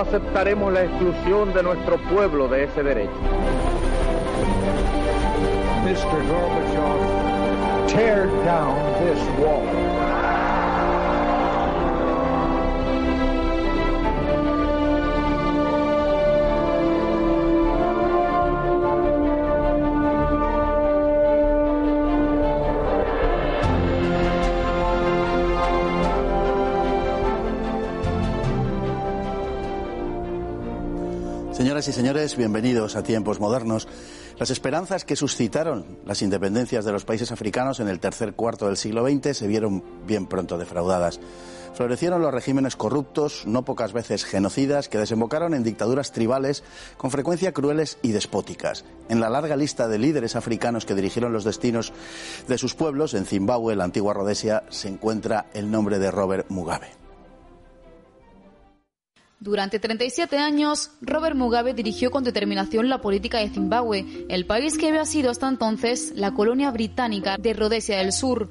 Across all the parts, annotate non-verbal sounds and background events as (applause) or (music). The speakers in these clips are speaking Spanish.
Aceptaremos la exclusión de nuestro pueblo de ese derecho. Mr. Tear down this wall. Señoras y señores, bienvenidos a tiempos modernos. Las esperanzas que suscitaron las independencias de los países africanos en el tercer cuarto del siglo XX se vieron bien pronto defraudadas. Florecieron los regímenes corruptos, no pocas veces genocidas, que desembocaron en dictaduras tribales con frecuencia crueles y despóticas. En la larga lista de líderes africanos que dirigieron los destinos de sus pueblos, en Zimbabue, la antigua Rhodesia, se encuentra el nombre de Robert Mugabe. Durante 37 años, Robert Mugabe dirigió con determinación la política de Zimbabue, el país que había sido hasta entonces la colonia británica de Rhodesia del Sur.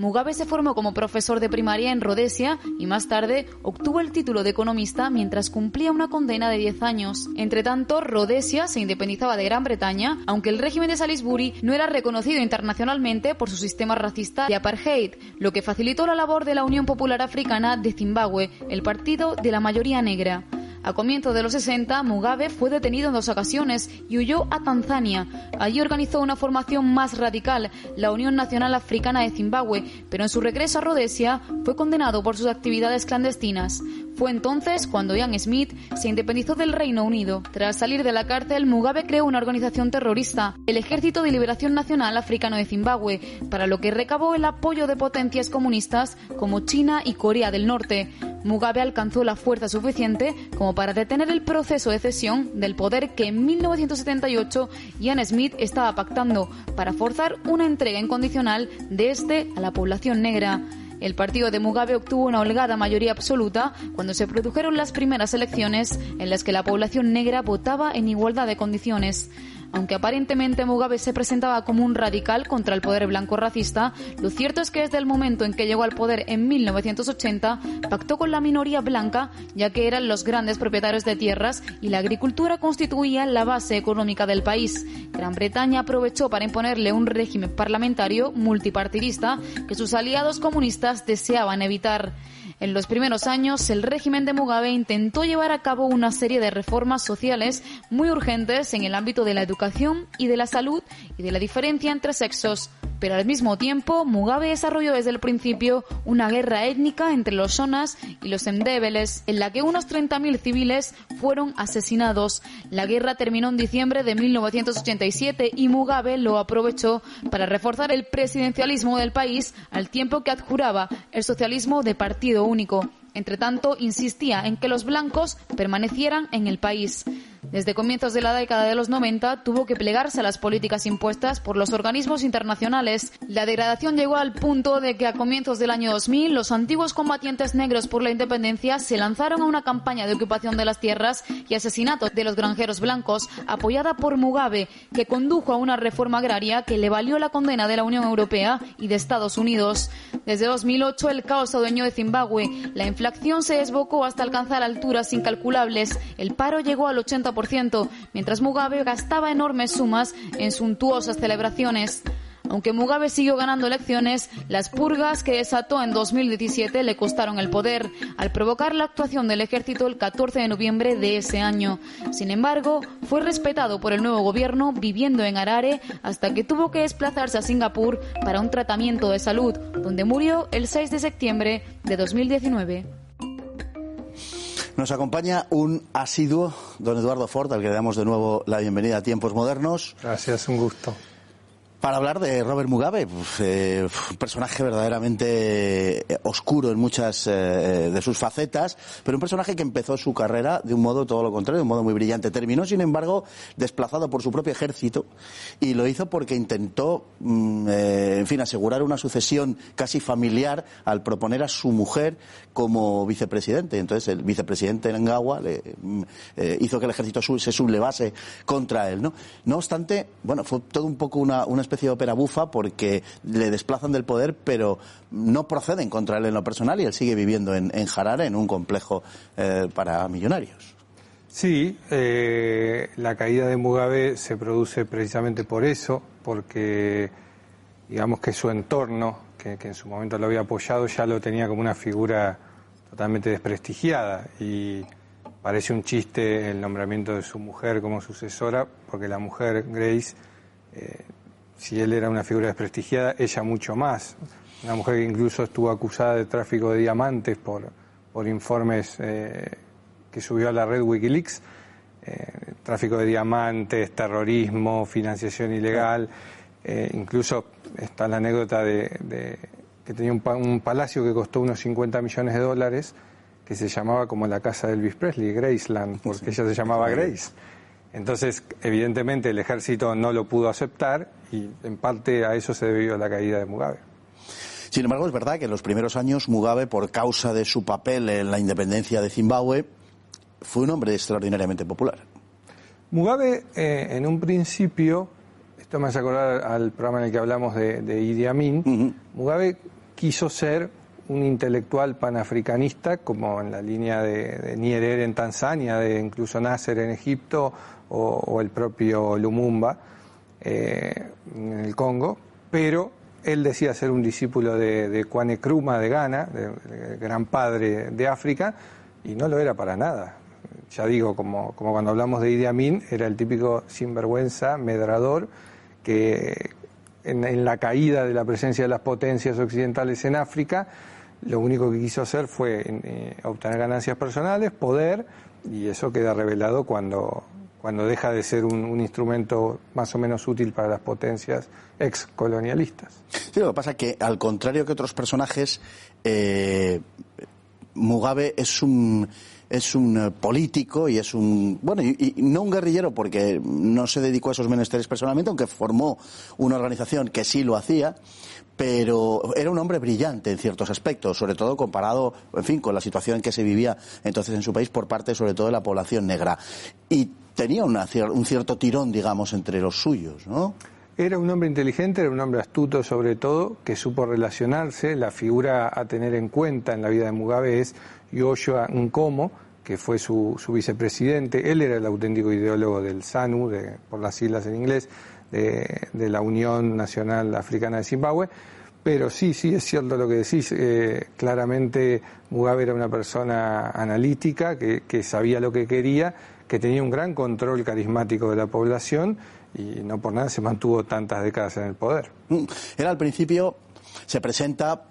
Mugabe se formó como profesor de primaria en Rhodesia y más tarde obtuvo el título de economista mientras cumplía una condena de 10 años. Entre tanto, Rhodesia se independizaba de Gran Bretaña, aunque el régimen de Salisbury no era reconocido internacionalmente por su sistema racista de apartheid, lo que facilitó la labor de la Unión Popular Africana de Zimbabue, el partido de la mayoría negra. A comienzos de los 60, Mugabe fue detenido en dos ocasiones y huyó a Tanzania. Allí organizó una formación más radical, la Unión Nacional Africana de Zimbabue, pero en su regreso a Rhodesia fue condenado por sus actividades clandestinas. Fue entonces cuando Ian Smith se independizó del Reino Unido. Tras salir de la cárcel, Mugabe creó una organización terrorista, el Ejército de Liberación Nacional Africano de Zimbabue, para lo que recabó el apoyo de potencias comunistas como China y Corea del Norte. Mugabe alcanzó la fuerza suficiente como para detener el proceso de cesión del poder que en 1978 Ian Smith estaba pactando para forzar una entrega incondicional de este a la población negra. El partido de Mugabe obtuvo una holgada mayoría absoluta cuando se produjeron las primeras elecciones en las que la población negra votaba en igualdad de condiciones. Aunque aparentemente Mugabe se presentaba como un radical contra el poder blanco racista, lo cierto es que desde el momento en que llegó al poder en 1980 pactó con la minoría blanca, ya que eran los grandes propietarios de tierras y la agricultura constituía la base económica del país. Gran Bretaña aprovechó para imponerle un régimen parlamentario multipartidista que sus aliados comunistas deseaban evitar. En los primeros años, el régimen de Mugabe intentó llevar a cabo una serie de reformas sociales muy urgentes en el ámbito de la educación y de la salud y de la diferencia entre sexos. Pero al mismo tiempo, Mugabe desarrolló desde el principio una guerra étnica entre los Shonas y los Endebeles, en la que unos 30.000 civiles fueron asesinados. La guerra terminó en diciembre de 1987 y Mugabe lo aprovechó para reforzar el presidencialismo del país al tiempo que adjuraba el socialismo de partido único. Entre tanto, insistía en que los blancos permanecieran en el país. Desde comienzos de la década de los 90 tuvo que plegarse a las políticas impuestas por los organismos internacionales. La degradación llegó al punto de que a comienzos del año 2000 los antiguos combatientes negros por la independencia se lanzaron a una campaña de ocupación de las tierras y asesinato de los granjeros blancos apoyada por Mugabe, que condujo a una reforma agraria que le valió la condena de la Unión Europea y de Estados Unidos. Desde 2008 el caos adueñó de Zimbabue, la inflación se desbocó hasta alcanzar alturas incalculables, el paro llegó al 80%, mientras Mugabe gastaba enormes sumas en suntuosas celebraciones. Aunque Mugabe siguió ganando elecciones, las purgas que desató en 2017 le costaron el poder, al provocar la actuación del ejército el 14 de noviembre de ese año. Sin embargo, fue respetado por el nuevo gobierno viviendo en Harare hasta que tuvo que desplazarse a Singapur para un tratamiento de salud, donde murió el 6 de septiembre de 2019. Nos acompaña un asiduo, don Eduardo Ford, al que le damos de nuevo la bienvenida a Tiempos Modernos. Gracias, un gusto para hablar de Robert Mugabe, eh, un personaje verdaderamente eh, oscuro en muchas eh, de sus facetas, pero un personaje que empezó su carrera de un modo todo lo contrario, de un modo muy brillante. Terminó, sin embargo, desplazado por su propio ejército y lo hizo porque intentó, mm, en fin, asegurar una sucesión casi familiar al proponer a su mujer como vicepresidente. Entonces, el vicepresidente Ngawa le, mm, hizo que el ejército se sublevase contra él. No, no obstante, bueno, fue todo un poco una, una especie de ópera bufa porque le desplazan del poder, pero no proceden contra él en lo personal y él sigue viviendo en, en Harare, en un complejo eh, para millonarios. Sí, eh, la caída de Mugabe se produce precisamente por eso, porque digamos que su entorno, que, en su momento lo había apoyado, ya lo tenía como una figura totalmente desprestigiada y parece un chiste el nombramiento de su mujer como sucesora, porque la mujer, Grace, eh, si él era una figura desprestigiada, ella mucho más. Una mujer que incluso estuvo acusada de tráfico de diamantes por, por informes eh, que subió a la red Wikileaks. Eh, tráfico de diamantes, terrorismo, financiación ilegal. Eh, incluso está la anécdota de, que tenía un, un, palacio que costó unos 50 millones de dólares, que se llamaba como la casa de Elvis Presley, Graceland, porque ella se llamaba Grace. Entonces, evidentemente, el ejército no lo pudo aceptar y en parte a eso se debió la caída de Mugabe. Sin embargo, es verdad que en los primeros años Mugabe, por causa de su papel en la independencia de Zimbabue, fue un hombre extraordinariamente popular. Mugabe, eh, en un principio, esto me hace acordar al programa en el que hablamos de, de Idi Amin, Mugabe quiso ser un intelectual panafricanista, como en la línea de, de Nyerere en Tanzania, de incluso Nasser en Egipto o, el propio Lumumba eh, en el Congo, pero él decía ser un discípulo de, de Kwame de Ghana, gran padre de África, y no lo era para nada. Ya digo, como, como cuando hablamos de Idi Amin, era el típico sinvergüenza, medrador, que en, en, la caída de la presencia de las potencias occidentales en África, lo único que quiso hacer fue eh, obtener ganancias personales, poder, y eso queda revelado cuando, cuando deja de ser un, un, instrumento más o menos útil para las potencias excolonialistas. Sí, lo que pasa es que, al contrario que otros personajes, eh, Mugabe es un es un político y es un bueno y, y, no un guerrillero porque no se dedicó a esos menesteres personalmente aunque formó una organización que sí lo hacía pero era un hombre brillante en ciertos aspectos, sobre todo comparado, en fin, con la situación que se vivía entonces en su país por parte, sobre todo, de la población negra. Y tenía una, un cierto tirón, digamos, entre los suyos, ¿no? Era un hombre inteligente, era un hombre astuto sobre todo, que supo relacionarse. La figura a tener en cuenta en la vida de Mugabe es Yoshua Nkomo, que fue su, su vicepresidente. Él era el auténtico ideólogo del SANU, de, por las siglas en inglés, de, la Unión Nacional Africana de Zimbabue. Pero sí, sí, es cierto lo que decís. Eh, claramente Mugabe era una persona analítica, que, sabía lo que quería, que tenía un gran control carismático de la población y no por nada se mantuvo tantas décadas en el poder. Él al principio se presenta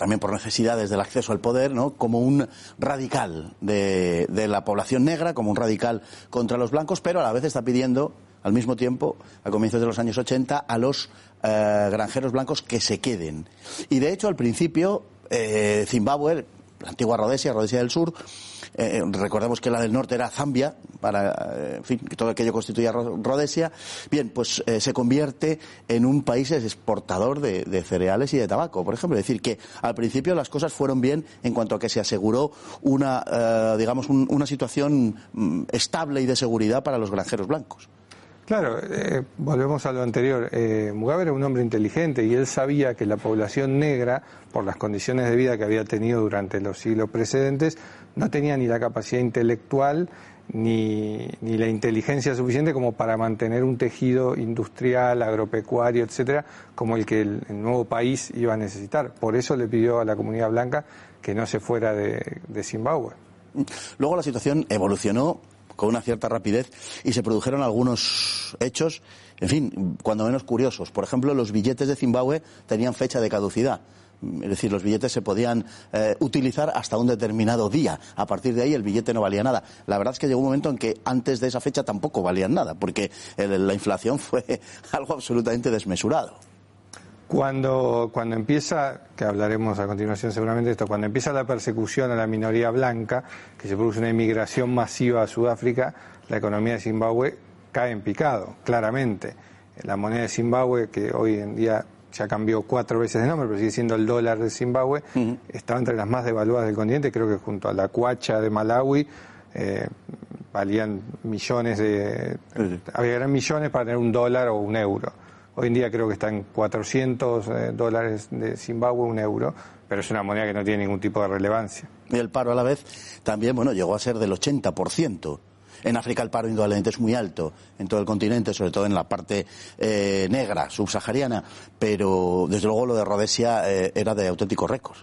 también por necesidades del acceso al poder, ¿no? como un radical de, la población negra, como un radical contra los blancos, pero a la vez está pidiendo al mismo tiempo, a comienzos de los años 80, a los eh, granjeros blancos que se queden. Y de hecho, al principio, eh, Zimbabue, la antigua Rhodesia, Rhodesia del Sur, eh, recordemos que la del norte era Zambia, para, eh, en fin, que todo aquello constituía Rhodesia, bien, pues eh, se convierte en un país exportador de, cereales y de tabaco, por ejemplo. Es decir, que al principio las cosas fueron bien en cuanto a que se aseguró una, eh, digamos, un, una situación mm, estable y de seguridad para los granjeros blancos. Claro, eh, volvemos a lo anterior. Eh, Mugabe era un hombre inteligente y él sabía que la población negra, por las condiciones de vida que había tenido durante los siglos precedentes, no tenía ni la capacidad intelectual ni, ni la inteligencia suficiente como para mantener un tejido industrial, agropecuario, etcétera, como el que el, nuevo país iba a necesitar. Por eso le pidió a la comunidad blanca que no se fuera de, de Zimbabue. Luego la situación evolucionó con una cierta rapidez y se produjeron algunos hechos, en fin, cuando menos curiosos. Por ejemplo, los billetes de Zimbabue tenían fecha de caducidad. Es decir, los billetes se podían eh, utilizar hasta un determinado día. A partir de ahí el billete no valía nada. La verdad es que llegó un momento en que antes de esa fecha tampoco valían nada, porque la inflación fue (laughs) algo absolutamente desmesurado. Cuando, cuando empieza, que hablaremos a continuación seguramente de esto, cuando empieza la persecución a la minoría blanca, que se produce una inmigración masiva a Sudáfrica, la economía de Zimbabue cae en picado, claramente. La moneda de Zimbabue, que hoy en día ya cambió cuatro veces de nombre, pero sigue siendo el dólar de Zimbabue, estaba entre las más devaluadas del continente, creo que junto a la cuacha de Malawi, eh, valían millones de... Había gran millones para tener un dólar o un euro. Hoy en día creo que está en 400 eh, dólares de Zimbabue, un euro, pero es una moneda que no tiene ningún tipo de relevancia. Y el paro a la vez también, bueno, llegó a ser del 80%. En África el paro indudablemente es muy alto en todo el continente, sobre todo en la parte eh, negra, subsahariana, pero desde luego lo de Rhodesia eh, era de auténtico récord.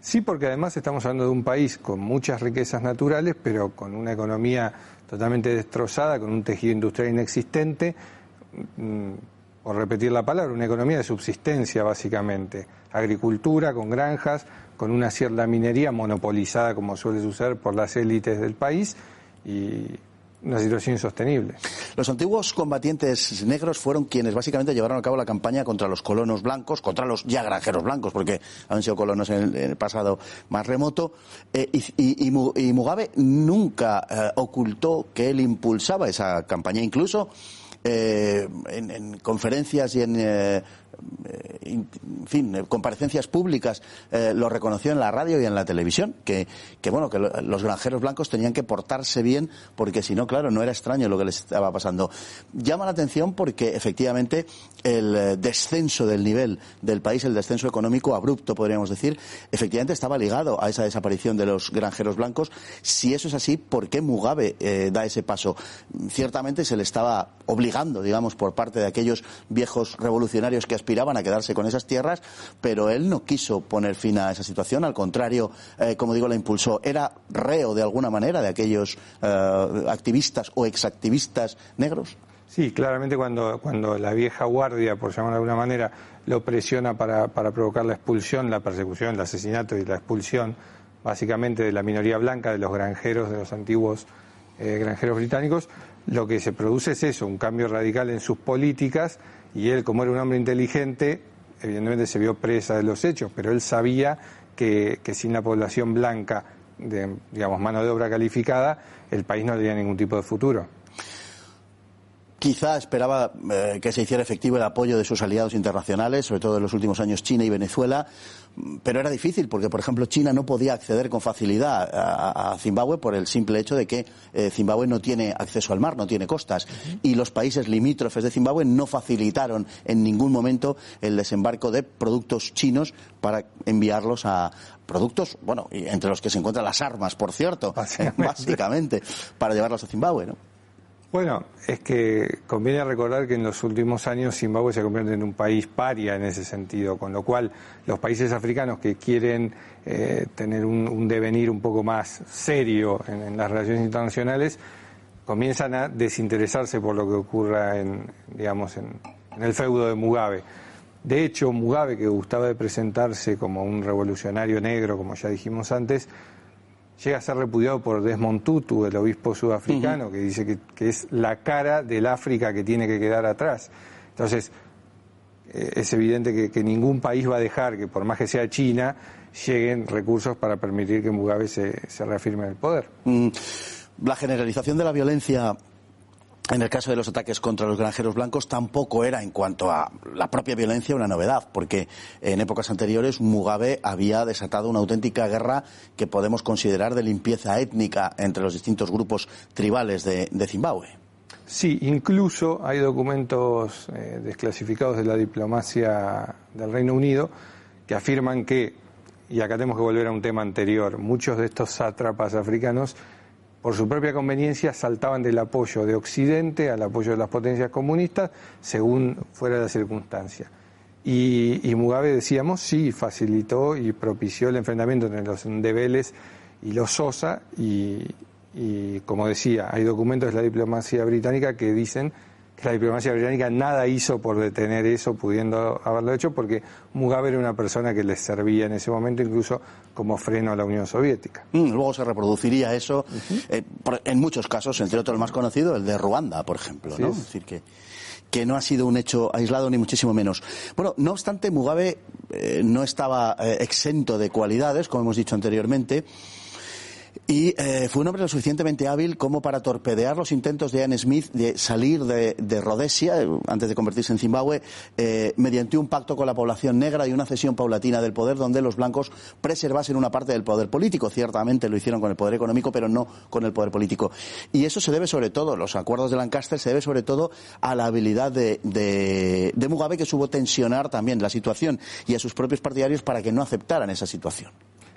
Sí, porque además estamos hablando de un país con muchas riquezas naturales, pero con una economía totalmente destrozada, con un tejido industrial inexistente. Mm, por repetir la palabra, una economía de subsistencia básicamente, agricultura con granjas, con una cierta minería monopolizada como suele suceder por las élites del país y una situación insostenible. Los antiguos combatientes negros fueron quienes básicamente llevaron a cabo la campaña contra los colonos blancos, contra los ya granjeros blancos, porque han sido colonos en el, pasado más remoto. Eh, y, Mugabe nunca eh, ocultó que él impulsaba esa campaña, incluso eh, en, conferencias y en, eh, en fin, comparecencias públicas eh, lo reconoció en la radio y en la televisión, que, que bueno, que los granjeros blancos tenían que portarse bien porque si no, claro, no era extraño lo que les estaba pasando. Llama la atención porque efectivamente el descenso del nivel del país, el descenso económico abrupto, podríamos decir, efectivamente estaba ligado a esa desaparición de los granjeros blancos. Si eso es así, ¿por qué Mugabe da ese paso? Ciertamente se le estaba obligando digamos, por parte de aquellos viejos revolucionarios que aspiraban a quedarse con esas tierras, pero él no quiso poner fin a esa situación, al contrario, eh, como digo, la impulsó. Era reo de alguna manera de aquellos eh, activistas o exactivistas negros. Sí, claramente cuando, cuando la vieja guardia, por llamarlo de alguna manera, lo presiona para, para provocar la expulsión, la persecución, el asesinato y la expulsión, básicamente de la minoría blanca, de los granjeros, de los antiguos eh, granjeros británicos, lo que se produce es eso, un cambio radical en sus políticas y él, como era un hombre inteligente, evidentemente se vio presa de los hechos, pero él sabía que, sin la población blanca, de, digamos, mano de obra calificada, el país no tenía ningún tipo de futuro. Quizá esperaba eh, que se hiciera efectivo el apoyo de sus aliados internacionales, sobre todo en los últimos años China y Venezuela, pero era difícil porque, por ejemplo, China no podía acceder con facilidad a, Zimbabue por el simple hecho de que eh, Zimbabue no tiene acceso al mar, no tiene costas, y los países limítrofes de Zimbabue no facilitaron en ningún momento el desembarco de productos chinos para enviarlos a, productos, bueno, entre los que se encuentran las armas, por cierto, básicamente, (laughs) básicamente para llevarlos a Zimbabue, ¿no? Bueno, es que conviene recordar que en los últimos años Zimbabue se convierte en un país paria en ese sentido, con lo cual los países africanos que quieren eh, tener un, devenir un poco más serio en, las relaciones internacionales comienzan a desinteresarse por lo que ocurra en, digamos, en el feudo de Mugabe. De hecho, Mugabe, que gustaba de presentarse como un revolucionario negro, como ya dijimos antes, llega a ser repudiado por Desmond Tutu, el obispo sudafricano, que dice que, es la cara del África que tiene que quedar atrás. Entonces, eh, es evidente que, ningún país va a dejar que, por más que sea China, lleguen recursos para permitir que Mugabe se, se reafirme en el poder. Mm, la generalización de la violencia en el caso de los ataques contra los granjeros blancos tampoco era en cuanto a la propia violencia una novedad, porque en épocas anteriores Mugabe había desatado una auténtica guerra que podemos considerar de limpieza étnica entre los distintos grupos tribales de, Zimbabue. Sí, incluso hay documentos eh, desclasificados de la diplomacia del Reino Unido que afirman que, y acá tenemos que volver a un tema anterior, muchos de estos sátrapas africanos, por su propia conveniencia, saltaban del apoyo de Occidente al apoyo de las potencias comunistas, según fuera la circunstancia. Y, y Mugabe, decíamos, sí, facilitó y propició el enfrentamiento entre los Ndebeles y los Sosa, y, y como decía, hay documentos de la diplomacia británica que dicen la diplomacia británica nada hizo por detener eso, pudiendo haberlo hecho, porque Mugabe era una persona que les servía en ese momento incluso como freno a la Unión Soviética. Mm, luego se reproduciría eso eh, por- en muchos casos, entre otros el más conocido, el de Ruanda, por ejemplo. ¿no? es. Es decir, que, que no ha sido un hecho aislado ni muchísimo menos. Bueno, no obstante, Mugabe eh, no estaba eh, exento de cualidades, como hemos dicho anteriormente. Y eh, fue un hombre lo suficientemente hábil como para torpedear los intentos de Ian Smith de salir de, de Rhodesia, eh, antes de convertirse en Zimbabue, eh, mediante un pacto con la población negra y una cesión paulatina del poder donde los blancos preservasen una parte del poder político. Ciertamente lo hicieron con el poder económico, pero no con el poder político. Y eso se debe sobre todo, los acuerdos de Lancaster se debe sobre todo a la habilidad de, de, de Mugabe que supo tensionar también la situación y a sus propios partidarios para que no aceptaran esa situación.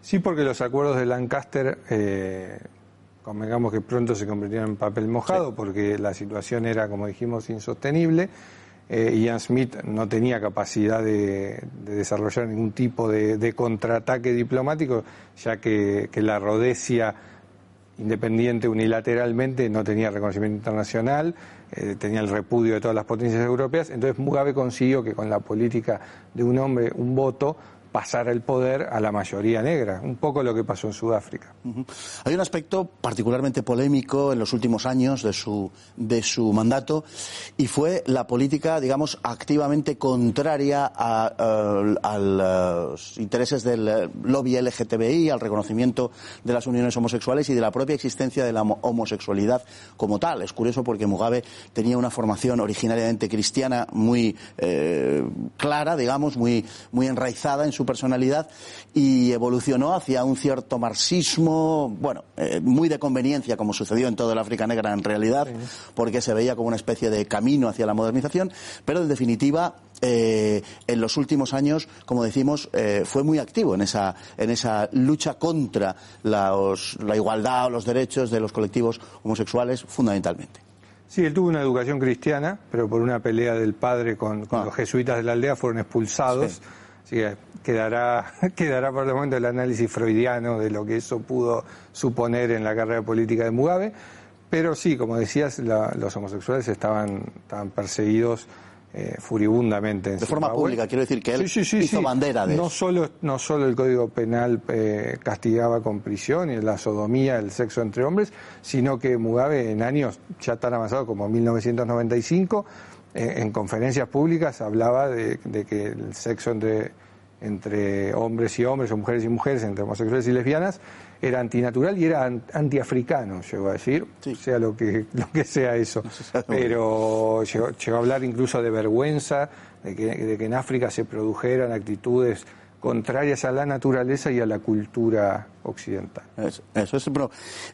Sí, porque los acuerdos de Lancaster, eh, convengamos que pronto se convirtieron en papel mojado, porque la situación era, como dijimos, insostenible. Eh, Ian Smith no tenía capacidad de, de desarrollar ningún tipo de, de contraataque diplomático, ya que, que la Rhodesia independiente unilateralmente no tenía reconocimiento internacional, eh, tenía el repudio de todas las potencias europeas. Entonces Mugabe consiguió que con la política de un hombre, un voto, pasara el poder a la mayoría negra, un poco lo que pasó en Sudáfrica. Hay un aspecto particularmente polémico en los últimos años de su, de su mandato y fue la política, digamos, activamente contraria a, eh, los intereses del eh, lobby LGTBI, al reconocimiento de las uniones homosexuales y de la propia existencia de la homo- homosexualidad como tal. Es curioso porque Mugabe tenía una formación originariamente cristiana muy eh, clara, digamos, muy, muy enraizada en su personalidad y evolucionó hacia un cierto marxismo, bueno, eh, muy de conveniencia, como sucedió en toda el África Negra en realidad, porque se veía como una especie de camino hacia la modernización, pero en definitiva, eh, en los últimos años, como decimos, eh, fue muy activo en esa, en esa lucha contra los- la igualdad o los derechos de los colectivos homosexuales, fundamentalmente. Sí, él tuvo una educación cristiana, pero por una pelea del padre con, con Ah. los jesuitas de la aldea fueron expulsados. Sí. Que quedará, (laughs) quedará por el momento el análisis freudiano de lo que eso pudo suponer en la carrera política de Mugabe. Pero sí, como decías, la- los homosexuales estaban, estaban perseguidos eh, furibundamente. En De forma pública, quiero decir que él Sí, sí, sí, hizo bandera de no eso. Solo, no solo el Código Penal eh, castigaba con prisión y la sodomía, el sexo entre hombres, sino que Mugabe en años ya tan avanzados como 1995, eh, en conferencias públicas hablaba de, de que el sexo entre, entre hombres y hombres o mujeres y mujeres, entre homosexuales y lesbianas, era antinatural y era an- antiafricano, llegó a decir, Sí. sea lo que, (laughs) lo que sea eso. Pero llegó, llegó a hablar incluso de vergüenza, de que, de que en África se produjeran actitudes contrarias a la naturaleza y a la cultura occidental. Eso,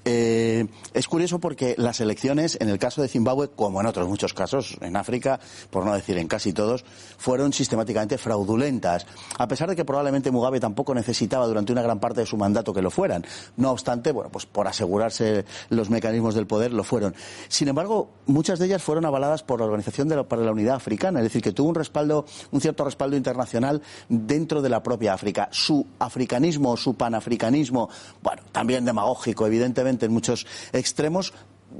eh, es curioso porque las elecciones, en el caso de Zimbabue, como en otros muchos casos, en África, por no decir en casi todos, fueron sistemáticamente fraudulentas. A pesar de que probablemente Mugabe tampoco necesitaba durante una gran parte de su mandato que lo fueran. No obstante, bueno, pues por asegurarse los mecanismos del poder lo fueron. Sin embargo, muchas de ellas fueron avaladas por la Organización de la- para la Unidad Africana, es decir, que tuvo un respaldo, un cierto respaldo internacional dentro de la propia África. Su africanismo, su panafricanismo, bueno, también demagógico, evidentemente, en muchos extremos,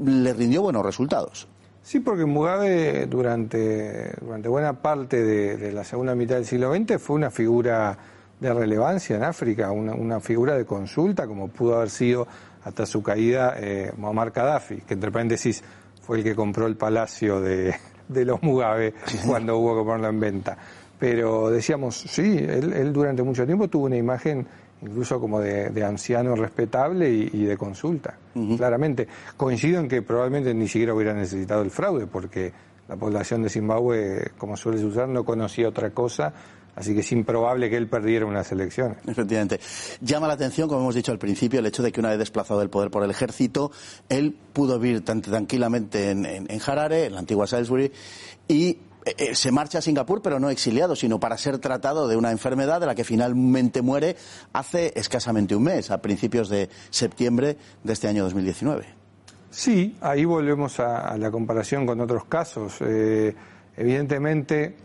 le rindió buenos resultados. Sí, porque Mugabe durante, durante buena parte de, de la segunda mitad del siglo XX fue una figura de relevancia en África, una, una figura de consulta, como pudo haber sido hasta su caída eh, Muammar Gaddafi, que entre paréntesis fue el que compró el palacio de, de los Mugabe cuando hubo que ponerlo en venta. Pero decíamos, sí, él, él durante mucho tiempo tuvo una imagen incluso como de, de anciano respetable y, y de consulta, claramente. Coincido en que probablemente ni siquiera hubiera necesitado el fraude, porque la población de Zimbabue, como suele usar, no conocía otra cosa Así que es improbable que él perdiera unas elecciones. Efectivamente. Llama la atención, como hemos dicho al principio, el hecho de que una vez desplazado del poder por el ejército, él pudo vivir tan tranquilamente en, en Harare, en la antigua Salisbury, y eh, eh, se marcha a Singapur, pero no exiliado, sino para ser tratado de una enfermedad de la que finalmente muere hace escasamente un mes, a principios de septiembre de este año 2019. Sí, ahí volvemos a, la comparación con otros casos. Eh, evidentemente,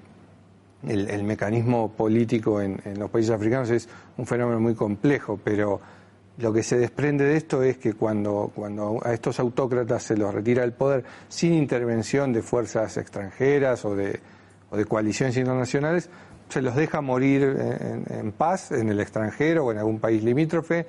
el, mecanismo político en, los países africanos es un fenómeno muy complejo, pero lo que se desprende de esto es que cuando, cuando a estos autócratas se los retira el poder sin intervención de fuerzas extranjeras o de, o de coaliciones internacionales, se los deja morir en, paz en el extranjero o en algún país limítrofe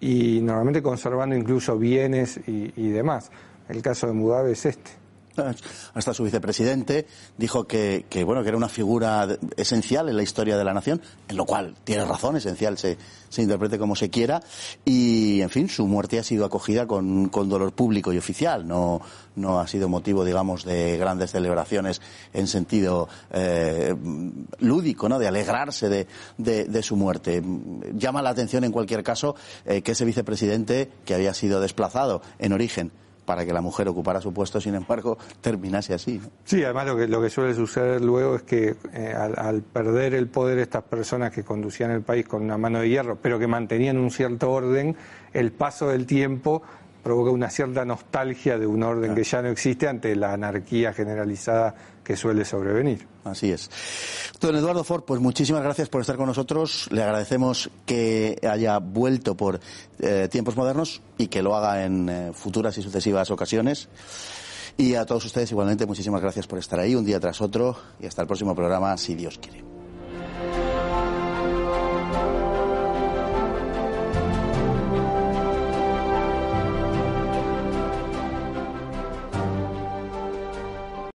y normalmente conservando incluso bienes y, y demás. El caso de Mugabe es este (laughs) hasta su vicepresidente dijo que, bueno que era una figura esencial en la historia de la nación, en lo cual tiene razón, esencial se, se interprete como se quiera, y en fin, su muerte ha sido acogida con, dolor público y oficial, no, no ha sido motivo, digamos, de grandes celebraciones en sentido eh, lúdico, ¿no? de alegrarse de, de, su muerte. Llama la atención en cualquier caso eh, que ese vicepresidente que había sido desplazado en origen para que la mujer ocupara su puesto, sin embargo, terminase así. Sí, además lo que, suele suceder luego es que eh, al, perder el poder estas personas que conducían el país con una mano de hierro, pero que mantenían un cierto orden, el paso del tiempo provoca una cierta nostalgia de un orden que ya no existe ante la anarquía generalizada que suele sobrevenir. Así es. Don Eduardo Ford, pues muchísimas gracias por estar con nosotros. Le agradecemos que haya vuelto por eh, tiempos modernos y que lo haga en eh, futuras y sucesivas ocasiones. Y a todos ustedes igualmente muchísimas gracias por estar ahí un día tras otro y hasta el próximo programa, si Dios quiere.